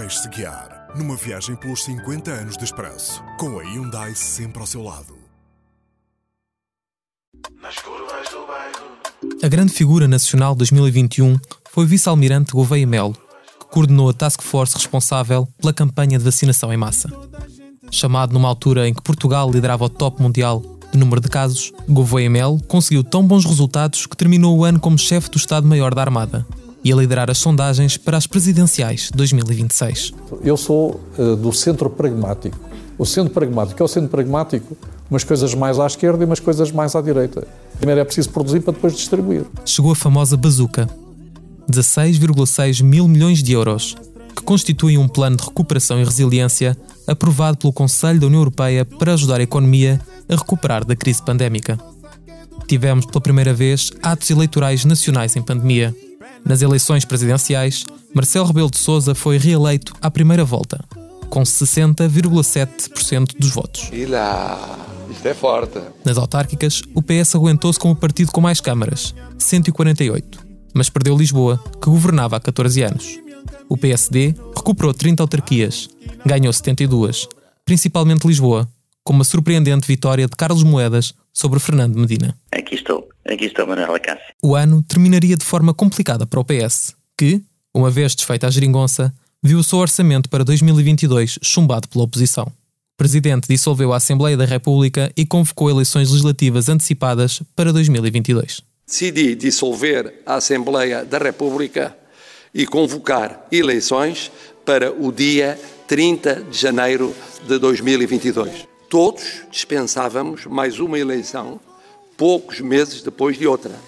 Deixe-se guiar numa viagem pelos 50 anos de expresso, com a Hyundai sempre ao seu lado. A grande figura nacional 2021 foi o vice-almirante Gouveia Melo, que coordenou a task force responsável pela campanha de vacinação em massa. Chamado numa altura em que Portugal liderava o top mundial de número de casos, Gouveia Melo conseguiu tão bons resultados que terminou o ano como chefe do Estado-Maior da Armada e a liderar as sondagens para as presidenciais 2026. Eu sou uh, do centro pragmático. O centro pragmático é o centro pragmático, umas coisas mais à esquerda e umas coisas mais à direita. Primeiro é preciso produzir para depois distribuir. Chegou a famosa bazuca, 16,6 mil milhões de euros, que constitui um plano de recuperação e resiliência aprovado pelo Conselho da União Europeia para ajudar a economia a recuperar da crise pandémica. Tivemos pela primeira vez atos eleitorais nacionais em pandemia. Nas eleições presidenciais, Marcelo Rebelo de Sousa foi reeleito à primeira volta, com 60,7% dos votos. E lá, isto é forte. Nas autárquicas, o PS aguentou-se como o partido com mais câmaras, 148, mas perdeu Lisboa, que governava há 14 anos. O PSD recuperou 30 autarquias, ganhou 72, principalmente Lisboa, com uma surpreendente vitória de Carlos Moedas sobre Fernando Medina. Aqui estou, aqui estou, Manuel Acácio. O ano terminaria de forma complicada para o PS, que, uma vez desfeita a geringonça, viu o seu orçamento para 2022 chumbado pela oposição. O presidente dissolveu a Assembleia da República e convocou eleições legislativas antecipadas para 2022. Decidi dissolver a Assembleia da República e convocar eleições para o dia 30 de janeiro de 2022. Todos dispensávamos mais uma eleição, poucos meses depois de outra.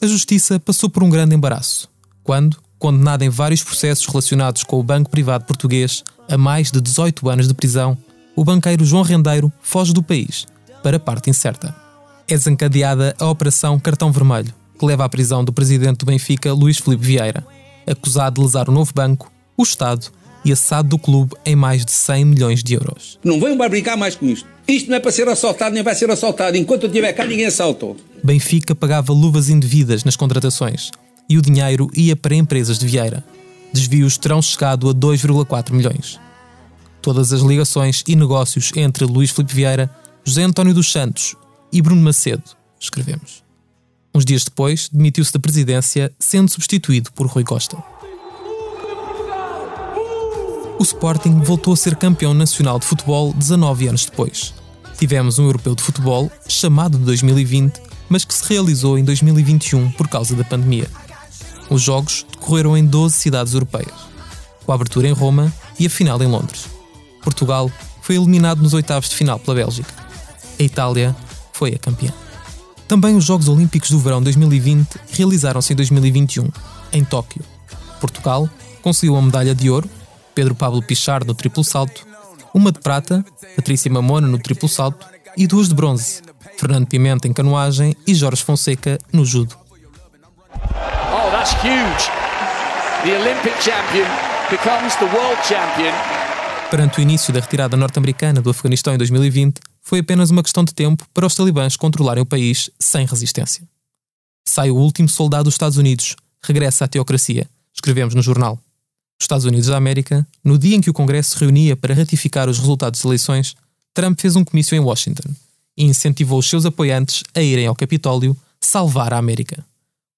A Justiça passou por um grande embaraço, quando, condenado em vários processos relacionados com o Banco Privado Português a mais de 18 anos de prisão, o banqueiro João Rendeiro foge do país, para parte incerta. É desencadeada a Operação Cartão Vermelho, que leva à prisão do presidente do Benfica, Luís Filipe Vieira, acusado de lesar o novo banco, o Estado e a SAD do clube em mais de 100 milhões de euros. Não venham brincar mais com isto. Isto não é para ser assaltado nem vai ser assaltado. Enquanto eu estiver cá, ninguém assaltou. Benfica pagava luvas indevidas nas contratações e o dinheiro ia para empresas de Vieira. Desvios terão chegado a 2,4 milhões. Todas as ligações e negócios entre Luís Filipe Vieira, José António dos Santos e Bruno Macedo, escrevemos. Uns dias depois, demitiu-se da presidência, sendo substituído por Rui Costa. O Sporting voltou a ser campeão nacional de futebol 19 anos depois. Tivemos um europeu de futebol, chamado de 2020, mas que se realizou em 2021 por causa da pandemia. Os jogos decorreram em 12 cidades europeias, com a abertura em Roma e a final em Londres. Portugal foi eliminado nos oitavos de final pela Bélgica. A Itália foi a campeã. Também os Jogos Olímpicos do Verão 2020 realizaram-se em 2021, em Tóquio. Portugal conseguiu a medalha de ouro Pedro Pablo Pichard no triplo salto, uma de prata, Patrícia Mamona no triplo salto e duas de bronze, Fernando Pimenta em canoagem e Jorge Fonseca no judo. Oh, that's huge. The Olympic champion becomes the world champion. Perante o início da retirada norte-americana do Afeganistão em 2020, foi apenas uma questão de tempo para os talibãs controlarem o país sem resistência. Sai o último soldado dos Estados Unidos, regressa à teocracia, escrevemos no jornal. Os Estados Unidos da América, no dia em que o Congresso se reunia para ratificar os resultados das eleições, Trump fez um comício em Washington e incentivou os seus apoiantes a irem ao Capitólio salvar a América,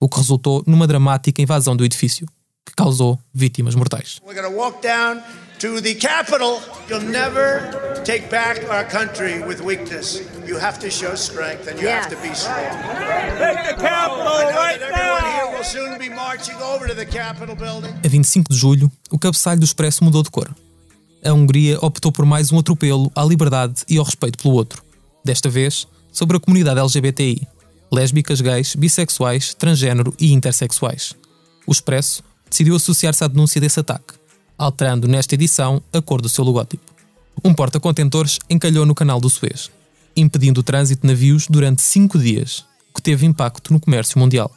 o que resultou numa dramática invasão do edifício, que causou vítimas mortais. To take back our country with weakness. You have to show strength and you have to be strong. Take the capital right now. Here will soon be marching over to the Capitol building. A 25 de julho, o cabeçalho do Expresso mudou de cor. A Hungria optou por mais um atropelo à liberdade e ao respeito pelo outro. Desta vez, sobre a comunidade LGBTI, lésbicas, gays, bissexuais, transgênero e intersexuais. O Expresso decidiu associar-se à denúncia desse ataque alterando nesta edição a cor do seu logótipo. Um porta-contentores encalhou no canal do Suez, impedindo o trânsito de navios durante cinco dias, o que teve impacto no comércio mundial.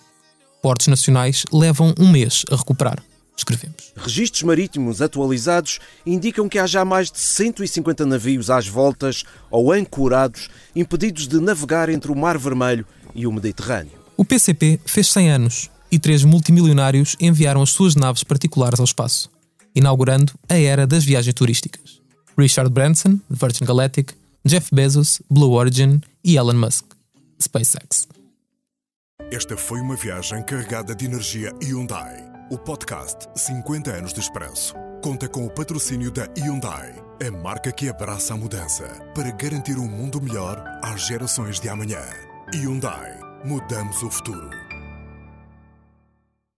Portos nacionais levam um mês a recuperar. Escrevemos. Registros marítimos atualizados indicam que há já mais de 150 navios às voltas ou ancorados, impedidos de navegar entre o Mar Vermelho e o Mediterrâneo. O PCP fez 100 anos e três multimilionários enviaram as suas naves particulares ao espaço inaugurando a era das viagens turísticas. Richard Branson, Virgin Galactic, Jeff Bezos, Blue Origin e Elon Musk, SpaceX. Esta foi uma viagem carregada de energia Hyundai. O podcast 50 anos de expresso conta com o patrocínio da Hyundai, a marca que abraça a mudança para garantir um mundo melhor às gerações de amanhã. Hyundai, mudamos o futuro.